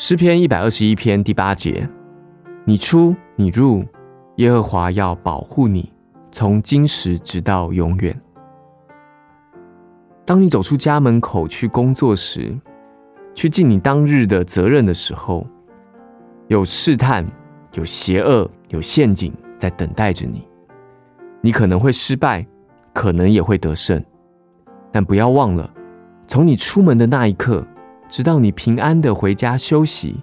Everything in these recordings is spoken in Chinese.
诗篇一百二十一篇第八节：你出你入，耶和华要保护你，从今时直到永远。当你走出家门口去工作时，去尽你当日的责任的时候，有试探、有邪恶、有陷阱在等待着你。你可能会失败，可能也会得胜，但不要忘了，从你出门的那一刻。直到你平安的回家休息，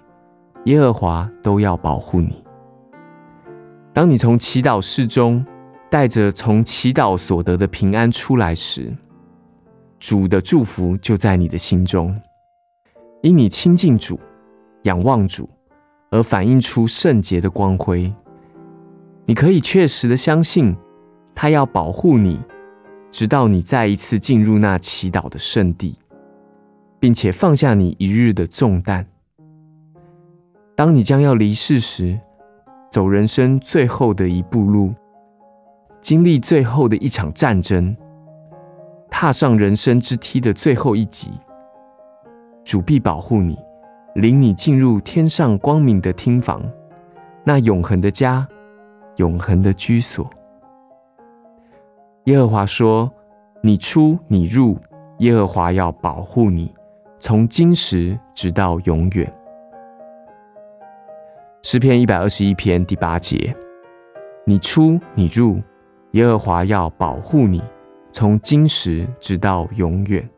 耶和华都要保护你。当你从祈祷室中带着从祈祷所得的平安出来时，主的祝福就在你的心中。因你亲近主、仰望主，而反映出圣洁的光辉。你可以确实的相信，他要保护你，直到你再一次进入那祈祷的圣地。并且放下你一日的重担。当你将要离世时，走人生最后的一步路，经历最后的一场战争，踏上人生之梯的最后一集，主必保护你，领你进入天上光明的厅房，那永恒的家，永恒的居所。耶和华说：“你出你入，耶和华要保护你。”从今时直到永远。诗篇一百二十一篇第八节：你出你入，耶和华要保护你，从今时直到永远。